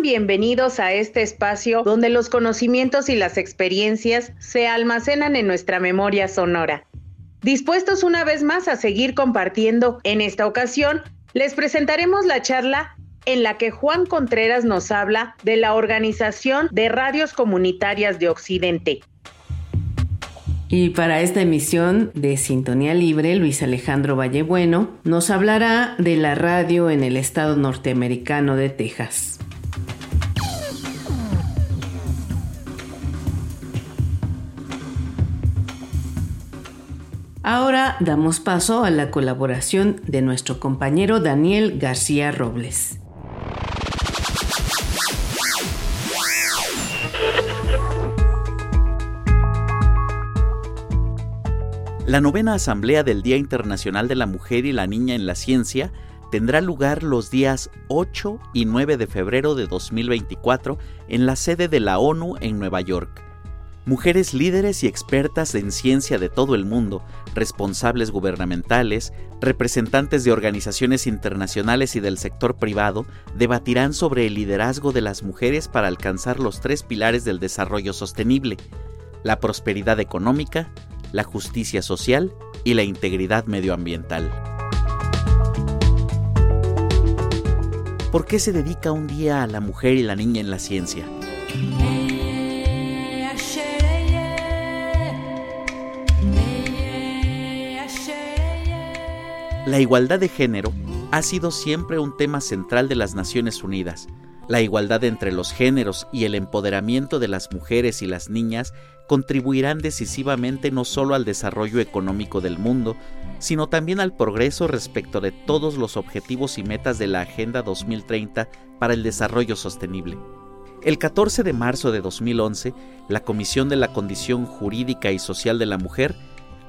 Bienvenidos a este espacio donde los conocimientos y las experiencias se almacenan en nuestra memoria sonora. Dispuestos una vez más a seguir compartiendo, en esta ocasión les presentaremos la charla en la que Juan Contreras nos habla de la Organización de Radios Comunitarias de Occidente. Y para esta emisión de Sintonía Libre, Luis Alejandro Vallebueno nos hablará de la radio en el estado norteamericano de Texas. Ahora damos paso a la colaboración de nuestro compañero Daniel García Robles. La novena Asamblea del Día Internacional de la Mujer y la Niña en la Ciencia tendrá lugar los días 8 y 9 de febrero de 2024 en la sede de la ONU en Nueva York. Mujeres líderes y expertas en ciencia de todo el mundo, responsables gubernamentales, representantes de organizaciones internacionales y del sector privado debatirán sobre el liderazgo de las mujeres para alcanzar los tres pilares del desarrollo sostenible, la prosperidad económica, la justicia social y la integridad medioambiental. ¿Por qué se dedica un día a la mujer y la niña en la ciencia? La igualdad de género ha sido siempre un tema central de las Naciones Unidas. La igualdad entre los géneros y el empoderamiento de las mujeres y las niñas contribuirán decisivamente no solo al desarrollo económico del mundo, sino también al progreso respecto de todos los objetivos y metas de la Agenda 2030 para el Desarrollo Sostenible. El 14 de marzo de 2011, la Comisión de la Condición Jurídica y Social de la Mujer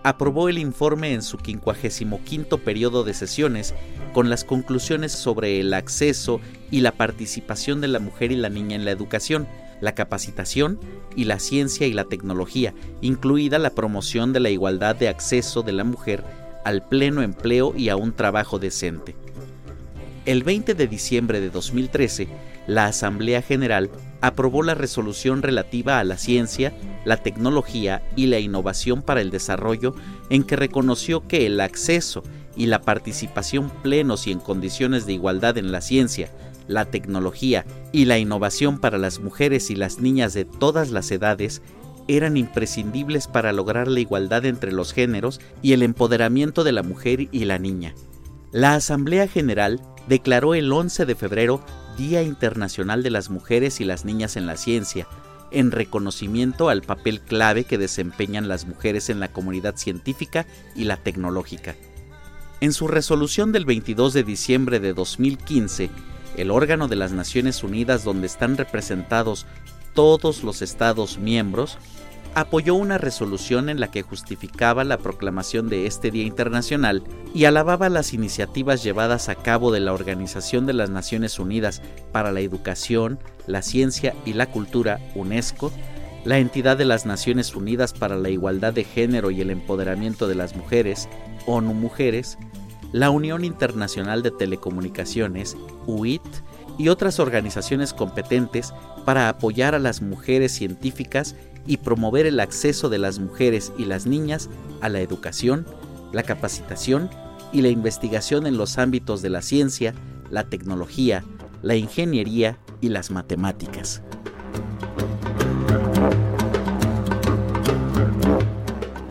aprobó el informe en su 55 periodo de sesiones con las conclusiones sobre el acceso y la participación de la mujer y la niña en la educación, la capacitación y la ciencia y la tecnología, incluida la promoción de la igualdad de acceso de la mujer al pleno empleo y a un trabajo decente. El 20 de diciembre de 2013, la Asamblea General aprobó la resolución relativa a la ciencia, la tecnología y la innovación para el desarrollo en que reconoció que el acceso y la participación plenos y en condiciones de igualdad en la ciencia, la tecnología y la innovación para las mujeres y las niñas de todas las edades eran imprescindibles para lograr la igualdad entre los géneros y el empoderamiento de la mujer y la niña. La Asamblea General declaró el 11 de febrero Día Internacional de las Mujeres y las Niñas en la Ciencia, en reconocimiento al papel clave que desempeñan las mujeres en la comunidad científica y la tecnológica. En su resolución del 22 de diciembre de 2015, el órgano de las Naciones Unidas donde están representados todos los Estados miembros apoyó una resolución en la que justificaba la proclamación de este Día Internacional y alababa las iniciativas llevadas a cabo de la Organización de las Naciones Unidas para la Educación, la Ciencia y la Cultura, UNESCO, la Entidad de las Naciones Unidas para la Igualdad de Género y el Empoderamiento de las Mujeres, ONU Mujeres, la Unión Internacional de Telecomunicaciones, UIT, y otras organizaciones competentes para apoyar a las mujeres científicas y promover el acceso de las mujeres y las niñas a la educación, la capacitación y la investigación en los ámbitos de la ciencia, la tecnología, la ingeniería y las matemáticas.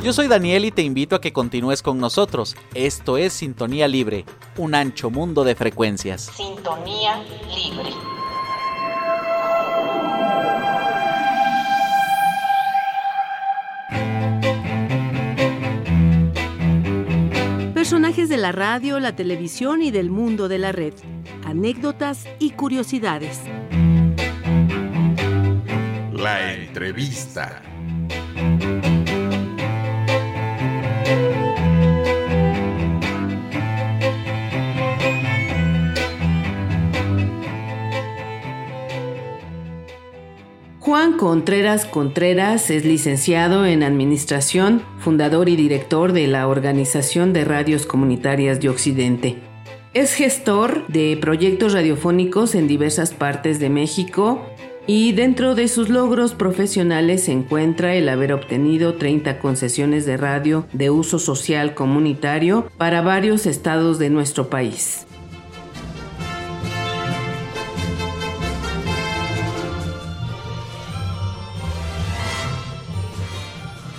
Yo soy Daniel y te invito a que continúes con nosotros. Esto es Sintonía Libre, un ancho mundo de frecuencias. Sintonía libre. Personajes de la radio, la televisión y del mundo de la red. Anécdotas y curiosidades. La entrevista. Juan Contreras Contreras es licenciado en Administración, fundador y director de la Organización de Radios Comunitarias de Occidente. Es gestor de proyectos radiofónicos en diversas partes de México y dentro de sus logros profesionales se encuentra el haber obtenido 30 concesiones de radio de uso social comunitario para varios estados de nuestro país.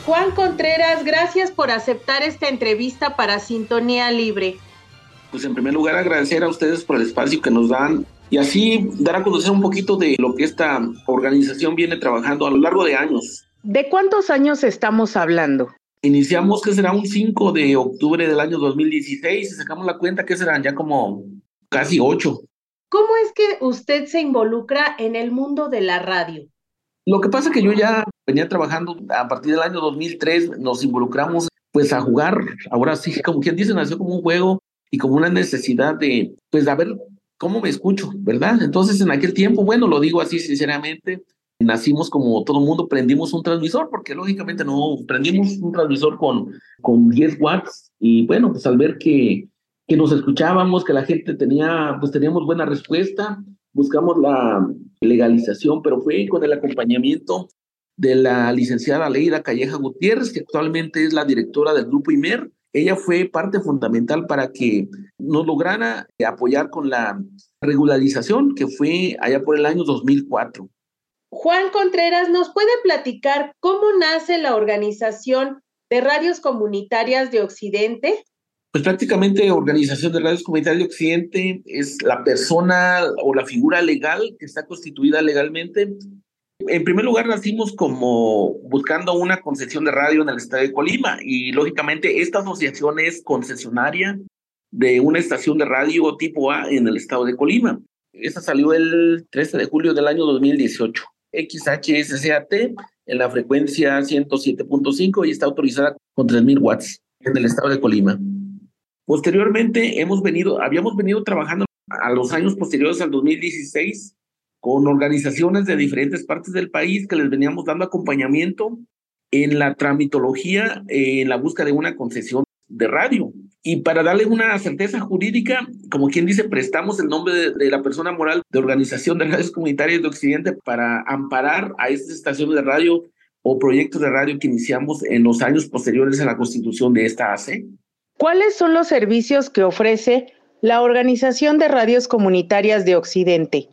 Juan Contreras, gracias por aceptar esta entrevista para Sintonía Libre. Pues en primer lugar agradecer a ustedes por el espacio que nos dan y así dar a conocer un poquito de lo que esta organización viene trabajando a lo largo de años. ¿De cuántos años estamos hablando? Iniciamos que será un 5 de octubre del año 2016 y sacamos la cuenta que serán ya como casi 8. ¿Cómo es que usted se involucra en el mundo de la radio? Lo que pasa es que yo ya venía trabajando a partir del año 2003, nos involucramos pues a jugar, ahora sí, como quien dice, nació como un juego y como una necesidad de, pues, a ver cómo me escucho, ¿verdad? Entonces, en aquel tiempo, bueno, lo digo así sinceramente, nacimos como todo mundo, prendimos un transmisor, porque lógicamente no, prendimos un transmisor con, con 10 watts y bueno, pues al ver que, que nos escuchábamos, que la gente tenía, pues teníamos buena respuesta, buscamos la legalización, pero fue con el acompañamiento de la licenciada Leida Calleja Gutiérrez, que actualmente es la directora del Grupo IMER. Ella fue parte fundamental para que nos lograra apoyar con la regularización, que fue allá por el año 2004. Juan Contreras, ¿nos puede platicar cómo nace la organización de radios comunitarias de Occidente? Pues prácticamente Organización de Radios Comunitarias de Occidente es la persona o la figura legal que está constituida legalmente. En primer lugar, nacimos como buscando una concesión de radio en el estado de Colima y lógicamente esta asociación es concesionaria de una estación de radio tipo A en el estado de Colima. Esta salió el 13 de julio del año 2018. XHSCAT en la frecuencia 107.5 y está autorizada con 3.000 watts en el estado de Colima. Posteriormente hemos venido, habíamos venido trabajando a los años posteriores al 2016 con organizaciones de diferentes partes del país que les veníamos dando acompañamiento en la tramitología, en la búsqueda de una concesión de radio. Y para darle una certeza jurídica, como quien dice, prestamos el nombre de, la persona moral de Organización de Radios Comunitarias de Occidente para amparar a estas estaciones de radio o proyectos de radio que iniciamos en los años posteriores a la constitución de esta AC. ¿Cuáles son los servicios que ofrece la Organización de Radios Comunitarias de Occidente?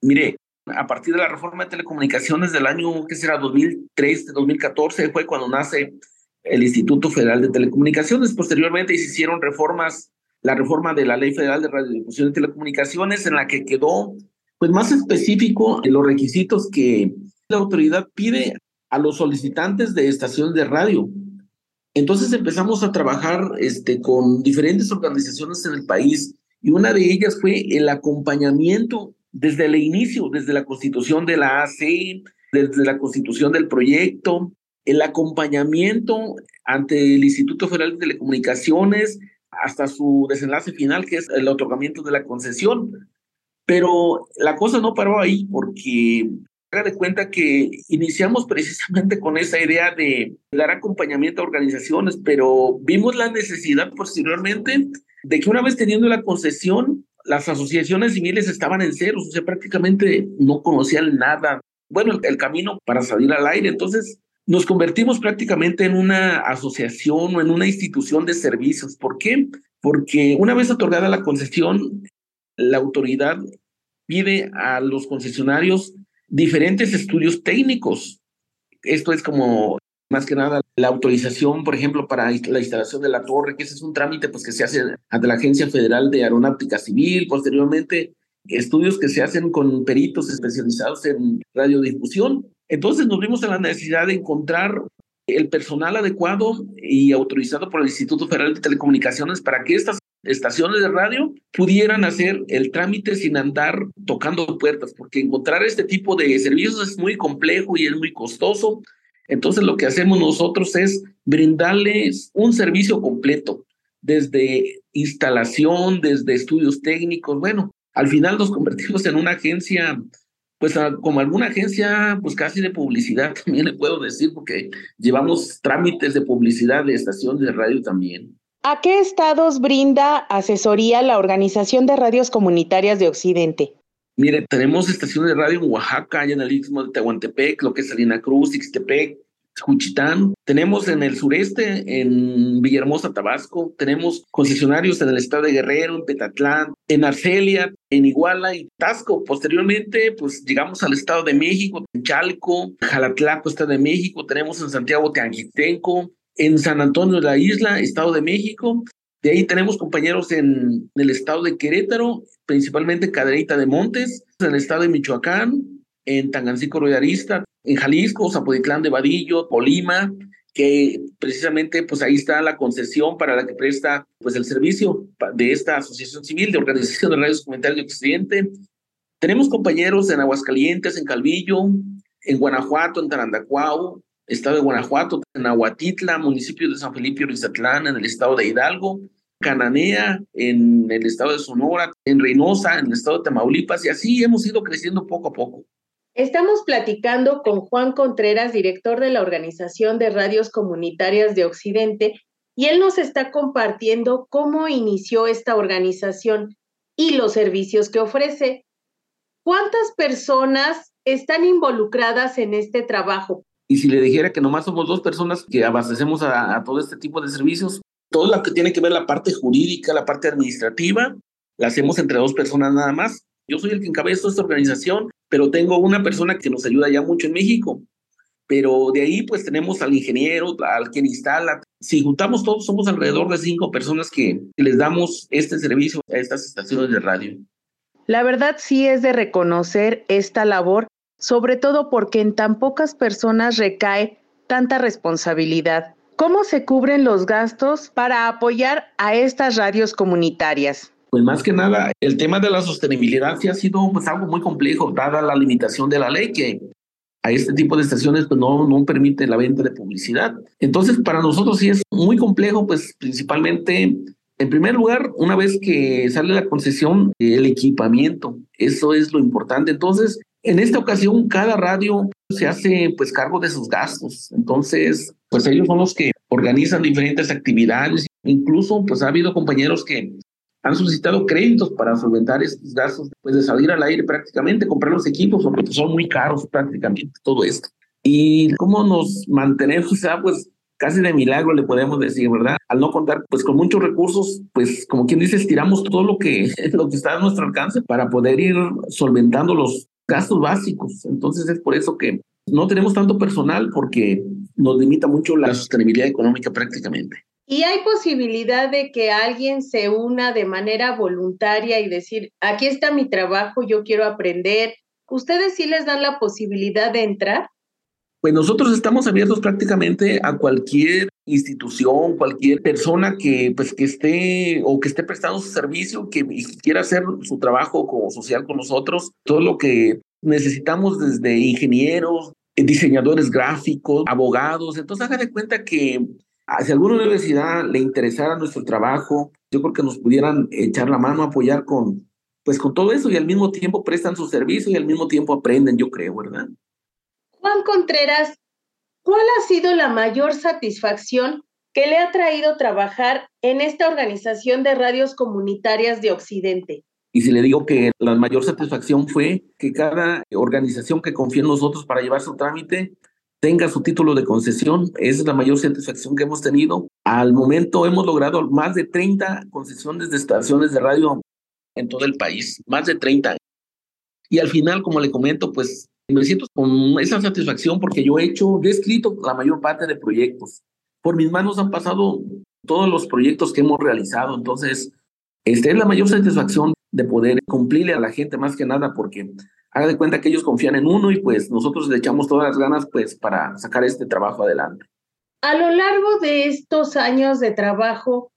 Mire, a partir de la reforma de telecomunicaciones del año, que será 2003, 2014, fue cuando nace el Instituto Federal de Telecomunicaciones. Posteriormente se hicieron reformas, la reforma de la Ley Federal de Radiodifusión y Telecomunicaciones, en la que quedó pues más específico en los requisitos que la autoridad pide a los solicitantes de estaciones de radio. Entonces empezamos a trabajar este, con diferentes organizaciones en el país y una de ellas fue el acompañamiento desde el inicio, desde la constitución de la AC, desde la constitución del proyecto, el acompañamiento ante el Instituto Federal de Telecomunicaciones hasta su desenlace final, que es el otorgamiento de la concesión. Pero la cosa no paró ahí porque haga de cuenta que iniciamos precisamente con esa idea de dar acompañamiento a organizaciones, pero vimos la necesidad posteriormente de que una vez teniendo la concesión, las asociaciones civiles estaban en ceros, o sea, prácticamente no conocían nada. Bueno, el, el camino para salir al aire. Entonces, nos convertimos prácticamente en una asociación o en una institución de servicios. ¿Por qué? Porque una vez otorgada la concesión, la autoridad pide a los concesionarios diferentes estudios técnicos. Esto es como más que nada la autorización, por ejemplo, para la instalación de la torre, que ese es un trámite pues, que se hace ante la Agencia Federal de Aeronáutica Civil, posteriormente estudios que se hacen con peritos especializados en radiodifusión. Entonces nos vimos en la necesidad de encontrar el personal adecuado y autorizado por el Instituto Federal de Telecomunicaciones para que estas estaciones de radio pudieran hacer el trámite sin andar tocando puertas, porque encontrar este tipo de servicios es muy complejo y es muy costoso. Entonces lo que hacemos nosotros es brindarles un servicio completo, desde instalación, desde estudios técnicos. Bueno, al final nos convertimos en una agencia, pues como alguna agencia, pues casi de publicidad, también le puedo decir, porque llevamos trámites de publicidad de estaciones de radio también. ¿A qué estados brinda asesoría la Organización de Radios Comunitarias de Occidente? Mire, tenemos estaciones de radio en Oaxaca, en el Istmo de Tehuantepec, lo que es Salina Cruz, Ixtepec, Juchitán. Tenemos en el sureste, en Villahermosa, Tabasco. Tenemos concesionarios en el estado de Guerrero, en Petatlán, en Arcelia, en Iguala y Tasco. Posteriormente, pues llegamos al estado de México, en Chalco, Jalatlaco, estado de México. Tenemos en Santiago Teanguitenco, en San Antonio de la Isla, estado de México. De ahí tenemos compañeros en, el estado de Querétaro, principalmente Cadereyta de Montes, en el estado de Michoacán, en Tangancico Royarista, en Jalisco, Zapoditlán de Vadillo, Colima, que precisamente pues ahí está la concesión para la que presta pues el servicio de esta asociación civil de organización de radios comunitarios de Occidente. Tenemos compañeros en Aguascalientes, en Calvillo, en Guanajuato, en Tarandacuao, estado de Guanajuato, en Aguatitla, municipio de San Felipe Rizatlán, en el estado de Hidalgo, Cananea, en el estado de Sonora, en Reynosa, en el estado de Tamaulipas, y así hemos ido creciendo poco a poco. Estamos platicando con Juan Contreras, director de la Organización de Radios Comunitarias de Occidente, y él nos está compartiendo cómo inició esta organización y los servicios que ofrece. ¿Cuántas personas están involucradas en este trabajo? Y si le dijera que nomás somos dos personas que abastecemos a, todo este tipo de servicios, todo lo que tiene que ver la parte jurídica, la parte administrativa, la hacemos entre dos personas nada más. Yo soy el que encabezo esta organización pero tengo una persona que nos ayuda ya mucho en México. Pero de ahí pues tenemos al ingeniero, al quien instala. Si juntamos todos, somos alrededor de cinco personas que les damos este servicio a estas estaciones de radio. La verdad sí es de reconocer esta labor, sobre todo porque en tan pocas personas recae tanta responsabilidad. ¿Cómo se cubren los gastos para apoyar a estas radios comunitarias? Pues más que nada, el tema de la sostenibilidad sí ha sido pues, algo muy complejo, dada la limitación de la ley que a este tipo de estaciones pues, no, no permite la venta de publicidad. Entonces, para nosotros sí es muy complejo, pues principalmente, en primer lugar, una vez que sale la concesión, el equipamiento, eso es lo importante. Entonces, en esta ocasión, cada radio se hace pues cargo de sus gastos. Entonces, pues ellos son los que organizan diferentes actividades. Incluso, pues ha habido compañeros que han solicitado créditos para solventar estos gastos pues, de salir al aire prácticamente, comprar los equipos, porque son muy caros prácticamente todo esto. Y cómo nos mantenemos, o sea, pues casi de milagro le podemos decir, ¿verdad? Al no contar pues con muchos recursos, pues como quien dice, estiramos todo lo que, lo que está a nuestro alcance para poder ir solventando los gastos básicos. Entonces es por eso que no tenemos tanto personal porque nos limita mucho la sostenibilidad económica prácticamente. ¿Y hay posibilidad de que alguien se una de manera voluntaria y decir, aquí está mi trabajo, yo quiero aprender? ¿Ustedes sí les dan la posibilidad de entrar? Pues nosotros estamos abiertos prácticamente a cualquier institución, cualquier persona que pues que esté o que esté prestando su servicio, que quiera hacer su trabajo como social con nosotros, todo lo que necesitamos desde ingenieros, diseñadores gráficos, abogados, entonces haga de cuenta que Ah, si alguna universidad le interesara nuestro trabajo, yo creo que nos pudieran echar la mano, apoyar con, pues con todo eso y al mismo tiempo prestan su servicio y al mismo tiempo aprenden, yo creo, ¿verdad? Juan Contreras, ¿cuál ha sido la mayor satisfacción que le ha traído trabajar en esta organización de radios comunitarias de Occidente? Y si le digo que la mayor satisfacción fue que cada organización que confía en nosotros para llevar su trámite, tenga su título de concesión. Esa es la mayor satisfacción que hemos tenido. Al momento hemos logrado más de 30 concesiones de estaciones de radio en todo el país, más de 30. Y al final, como le comento, pues me siento con esa satisfacción porque yo he hecho, he escrito la mayor parte de proyectos. Por mis manos han pasado todos los proyectos que hemos realizado. Entonces, esta es la mayor satisfacción de poder cumplirle a la gente más que nada porque haga de cuenta que ellos confían en uno y pues nosotros le echamos todas las ganas pues para sacar este trabajo adelante. A lo largo de estos años de trabajo,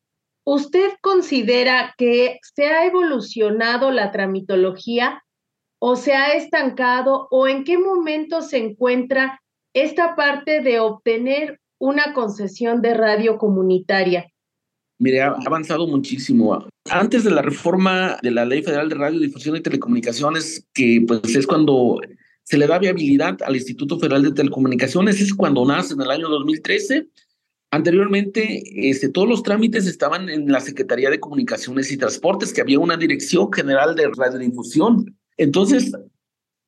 ¿usted considera que se ha evolucionado la tramitología o se ha estancado o en qué momento se encuentra esta parte de obtener una concesión de radio comunitaria? Mire, ha avanzado muchísimo. Antes de la reforma de la Ley Federal de Radiodifusión y Telecomunicaciones, que pues es cuando se le da viabilidad al Instituto Federal de Telecomunicaciones, es cuando nace en el año 2013. Anteriormente, este, todos los trámites estaban en la Secretaría de Comunicaciones y Transportes, que había una Dirección General de Radiodifusión. Entonces,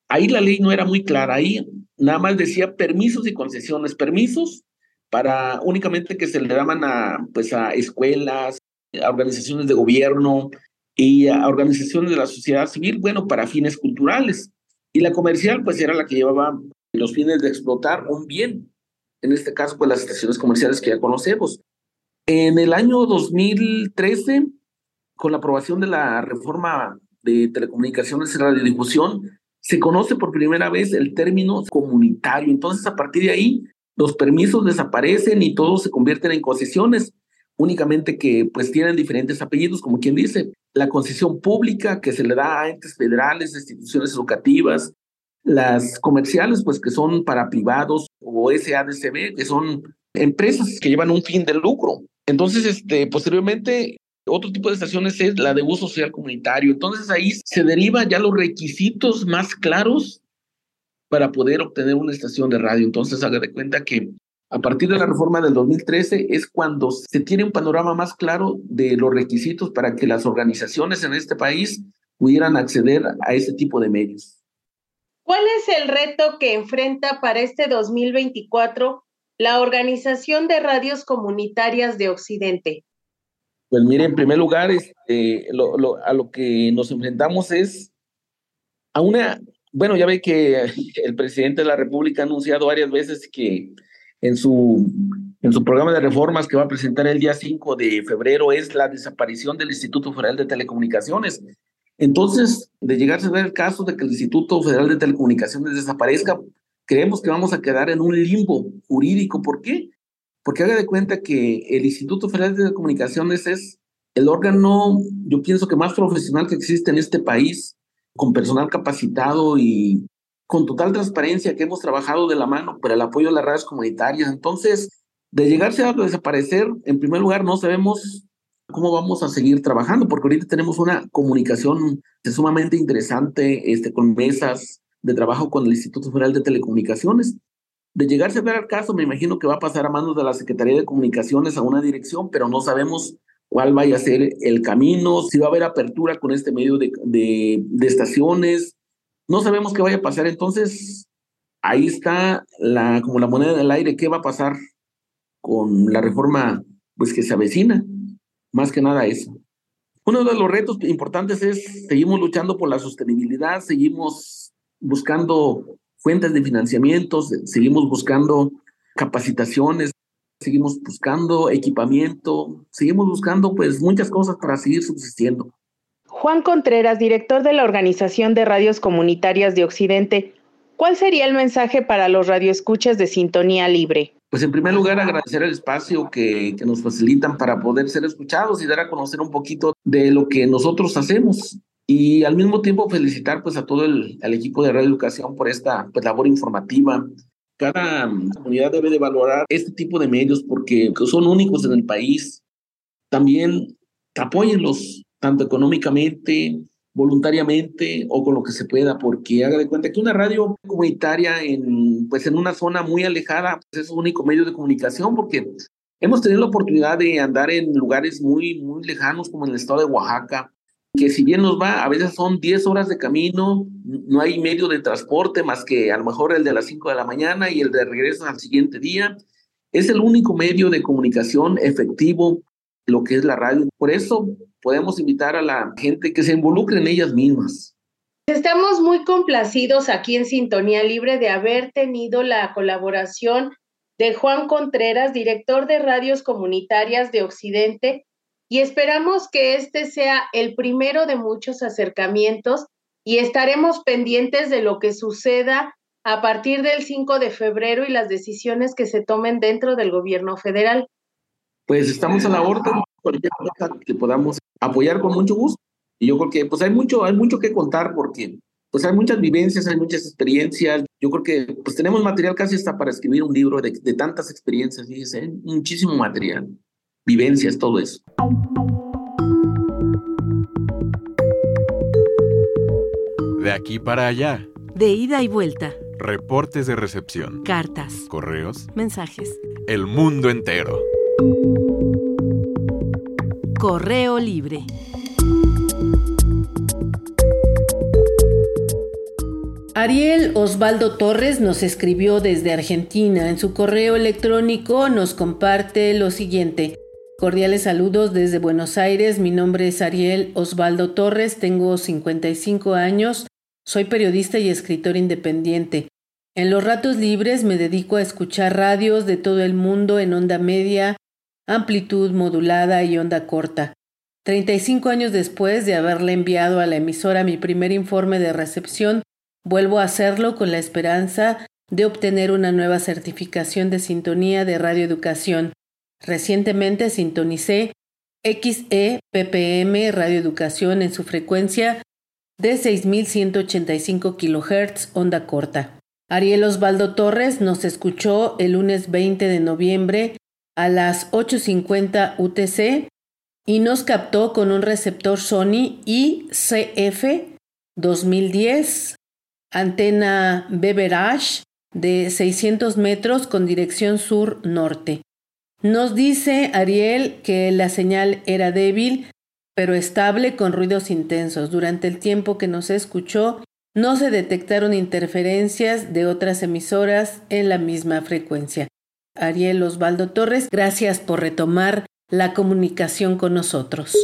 ahí la ley no era muy clara, ahí nada más decía permisos y concesiones, permisos para únicamente que se le daban a, pues, a escuelas, a organizaciones de gobierno y a organizaciones de la sociedad civil, bueno, para fines culturales. Y la comercial, pues era la que llevaba los fines de explotar un bien, en este caso, pues las estaciones comerciales que ya conocemos. En el año 2013, con la aprobación de la reforma de telecomunicaciones y radiodifusión, se conoce por primera vez el término comunitario. Entonces, a partir de ahí, los permisos desaparecen y todos se convierten en concesiones, únicamente que pues tienen diferentes apellidos, como quien dice, la concesión pública que se le da a entes federales, instituciones educativas, las comerciales pues que son para privados o SADCB, que son empresas que llevan un fin de lucro. Entonces, este, posteriormente, otro tipo de estaciones es la de uso social comunitario. Entonces ahí se derivan ya los requisitos más claros para poder obtener una estación de radio. Entonces, haga de cuenta que a partir de la reforma del 2013 es cuando se tiene un panorama más claro de los requisitos para que las organizaciones en este país pudieran acceder a ese tipo de medios. ¿Cuál es el reto que enfrenta para este 2024 la Organización de Radios Comunitarias de Occidente? Pues mire, en primer lugar, este, a lo que nos enfrentamos es a una bueno, ya ve que el presidente de la República ha anunciado varias veces que en su, en su programa de reformas que va a presentar el día 5 de febrero es la desaparición del Instituto Federal de Telecomunicaciones. Entonces, de llegarse a ver el caso de que el Instituto Federal de Telecomunicaciones desaparezca, creemos que vamos a quedar en un limbo jurídico. ¿Por qué? Porque haga de cuenta que el Instituto Federal de Telecomunicaciones es el órgano, yo pienso que más profesional que existe en este país con personal capacitado y con total transparencia que hemos trabajado de la mano para el apoyo a las redes comunitarias. Entonces, de llegarse a desaparecer, en primer lugar, no sabemos cómo vamos a seguir trabajando, porque ahorita tenemos una comunicación sumamente interesante este, con mesas de trabajo con el Instituto Federal de Telecomunicaciones. De llegarse a ver el caso, me imagino que va a pasar a manos de la Secretaría de Comunicaciones a una dirección, pero no sabemos cuál vaya a ser el camino, si va a haber apertura con este medio de, de, estaciones. No sabemos qué vaya a pasar. Entonces, ahí está la, como la moneda del aire, qué va a pasar con la reforma pues que se avecina. Más que nada eso. Uno de los retos importantes es, seguimos luchando por la sostenibilidad, seguimos buscando fuentes de financiamiento, seguimos buscando capacitaciones, seguimos buscando equipamiento, seguimos buscando pues muchas cosas para seguir subsistiendo. Juan Contreras, director de la Organización de Radios Comunitarias de Occidente, ¿cuál sería el mensaje para los radioescuchas de Sintonía Libre? Pues en primer lugar agradecer el espacio que, que nos facilitan para poder ser escuchados y dar a conocer un poquito de lo que nosotros hacemos y al mismo tiempo felicitar pues a todo el, equipo de Radio Educación por esta pues, labor informativa cada comunidad debe de valorar este tipo de medios porque son únicos en el país. También apóyenlos, tanto económicamente, voluntariamente o con lo que se pueda, porque haga de cuenta que una radio comunitaria en, pues en una zona muy alejada pues es su único medio de comunicación, porque hemos tenido la oportunidad de andar en lugares muy, muy lejanos, como en el estado de Oaxaca, que si bien nos va, a veces son 10 horas de camino, no hay medio de transporte más que a lo mejor el de las 5 de la mañana y el de regreso al siguiente día. Es el único medio de comunicación efectivo lo que es la radio. Por eso podemos invitar a la gente que se involucre en ellas mismas. Estamos muy complacidos aquí en Sintonía Libre de haber tenido la colaboración de Juan Contreras, director de radios comunitarias de Occidente, y esperamos que este sea el primero de muchos acercamientos y estaremos pendientes de lo que suceda a partir del 5 de febrero y las decisiones que se tomen dentro del gobierno federal. Pues estamos a la orden. cualquier cosa que podamos apoyar con mucho gusto. Y yo creo que pues hay mucho, hay mucho que contar porque pues hay muchas vivencias, hay muchas experiencias. Yo creo que pues tenemos material casi hasta para escribir un libro de, de tantas experiencias, fíjese, muchísimo material, vivencias, todo eso. De aquí para allá. De ida y vuelta. Reportes de recepción. Cartas. Correos. Mensajes. El mundo entero. Correo libre. Ariel Osvaldo Torres nos escribió desde Argentina. En su correo electrónico nos comparte lo siguiente. Cordiales saludos desde Buenos Aires. Mi nombre es Ariel Osvaldo Torres. Tengo 55 años. Soy periodista y escritor independiente. En los ratos libres me dedico a escuchar radios de todo el mundo en onda media, amplitud modulada y onda corta. 35 años después de haberle enviado a la emisora mi primer informe de recepción, Vuelvo a hacerlo con la esperanza de obtener una nueva certificación de sintonía de radioeducación. Recientemente sintonicé XE PPM Radioeducación en su frecuencia de 6185 kHz onda corta. Ariel Osvaldo Torres nos escuchó el lunes 20 de noviembre a las 8.50 UTC y nos captó con un receptor Sony ICF 2010 antena Beverage de 600 metros con dirección sur-norte. Nos dice Ariel que la señal era débil, pero estable con ruidos intensos. Durante el tiempo que nos escuchó, no se detectaron interferencias de otras emisoras en la misma frecuencia. Ariel Osvaldo Torres, gracias por retomar la comunicación con nosotros.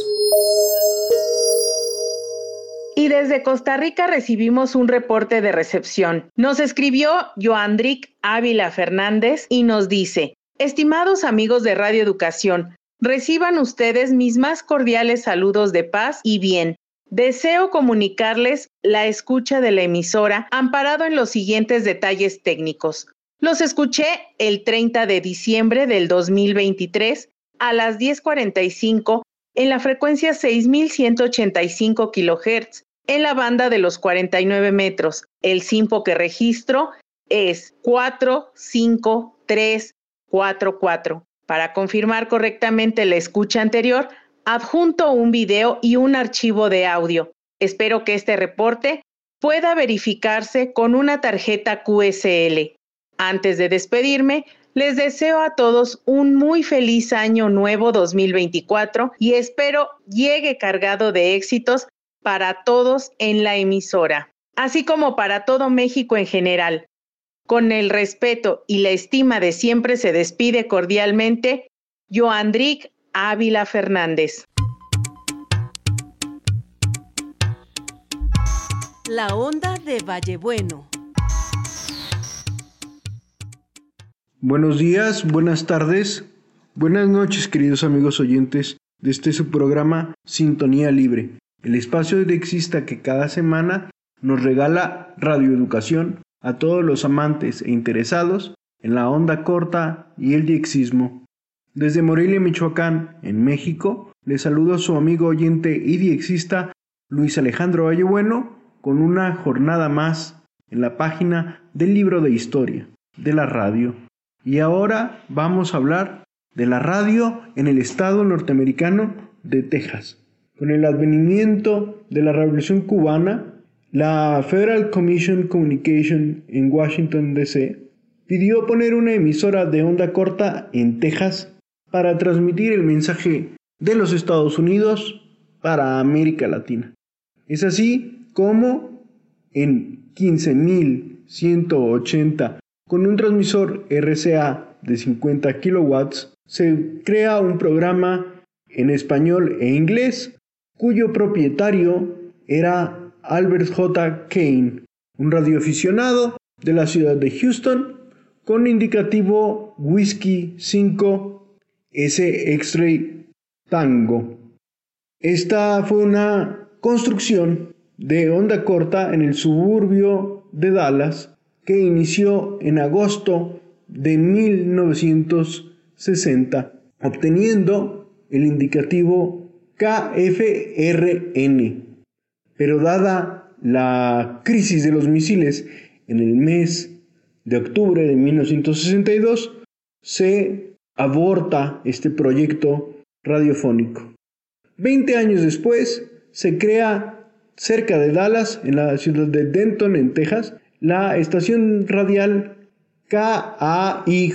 Y desde Costa Rica recibimos un reporte de recepción. Nos escribió Joandric Ávila Fernández y nos dice, Estimados amigos de Radio Educación, reciban ustedes mis más cordiales saludos de paz y bien. Deseo comunicarles la escucha de la emisora amparado en los siguientes detalles técnicos. Los escuché el 30 de diciembre del 2023 a las 10:45 en la frecuencia 6185 kHz en la banda de los 49 metros. El simpo que registro es 45344. Para confirmar correctamente la escucha anterior, adjunto un video y un archivo de audio. Espero que este reporte pueda verificarse con una tarjeta QSL. Antes de despedirme, les deseo a todos un muy feliz año nuevo 2024 y espero llegue cargado de éxitos para todos en la emisora, así como para todo México en general. Con el respeto y la estima de siempre se despide cordialmente Joandric Ávila Fernández. La onda de Vallebueno. Buenos días, buenas tardes, buenas noches queridos amigos oyentes de este su programa Sintonía Libre el espacio de Exista que cada semana nos regala radioeducación a todos los amantes e interesados en la onda corta y el diexismo. Desde Morelia, Michoacán, en México, le saludo a su amigo oyente y diexista Luis Alejandro Vallebueno con una jornada más en la página del libro de historia de la radio. Y ahora vamos a hablar de la radio en el estado norteamericano de Texas. Con el advenimiento de la Revolución cubana, la Federal Commission Communication en Washington, D.C., pidió poner una emisora de onda corta en Texas para transmitir el mensaje de los Estados Unidos para América Latina. Es así como en 15.180, con un transmisor RCA de 50 kilowatts, se crea un programa en español e inglés cuyo propietario era Albert J. Kane, un radioaficionado de la ciudad de Houston con indicativo Whisky 5 S X-Ray Tango. Esta fue una construcción de onda corta en el suburbio de Dallas que inició en agosto de 1960, obteniendo el indicativo KFRN. Pero dada la crisis de los misiles en el mes de octubre de 1962, se aborta este proyecto radiofónico. Veinte años después, se crea cerca de Dallas, en la ciudad de Denton, en Texas, la estación radial KAIJ,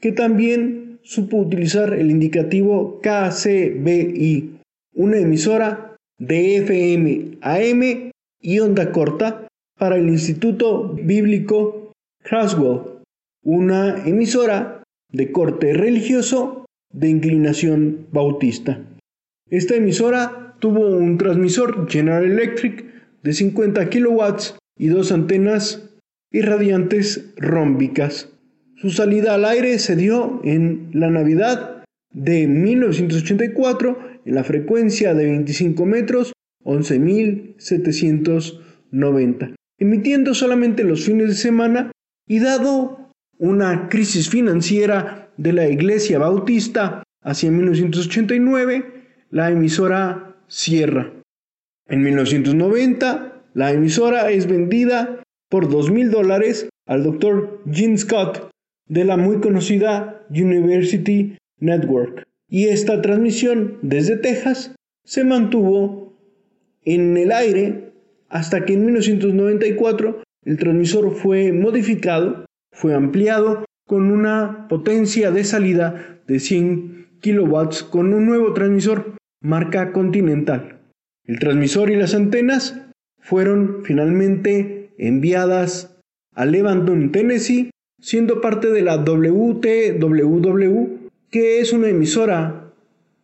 que también supo utilizar el indicativo KCBI, una emisora de FM, AM y onda corta para el Instituto Bíblico Craswell, una emisora de corte religioso de inclinación bautista. Esta emisora tuvo un transmisor General Electric de 50 kilowatts y dos antenas irradiantes rómbicas. Su salida al aire se dio en la Navidad de 1984 en la frecuencia de 25 metros 11.790, emitiendo solamente los fines de semana y dado una crisis financiera de la Iglesia Bautista hacia 1989, la emisora cierra. En 1990, la emisora es vendida por dos mil dólares al Dr. Gene Scott de la muy conocida University Network. Y esta transmisión desde Texas se mantuvo en el aire hasta que en 1994 el transmisor fue modificado, fue ampliado con una potencia de salida de 100 kilowatts con un nuevo transmisor marca Continental. El transmisor y las antenas fueron finalmente enviadas a Lebanon, Tennessee, siendo parte de la WTWW, que es una emisora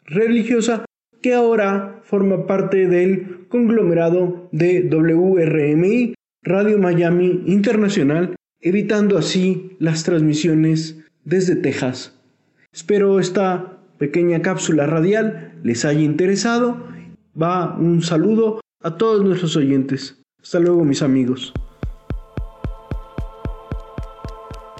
religiosa que ahora forma parte del conglomerado de WRMI, Radio Miami Internacional, evitando así las transmisiones desde Texas. Espero esta pequeña cápsula radial les haya interesado. Va un saludo a todos nuestros oyentes. Hasta luego mis amigos.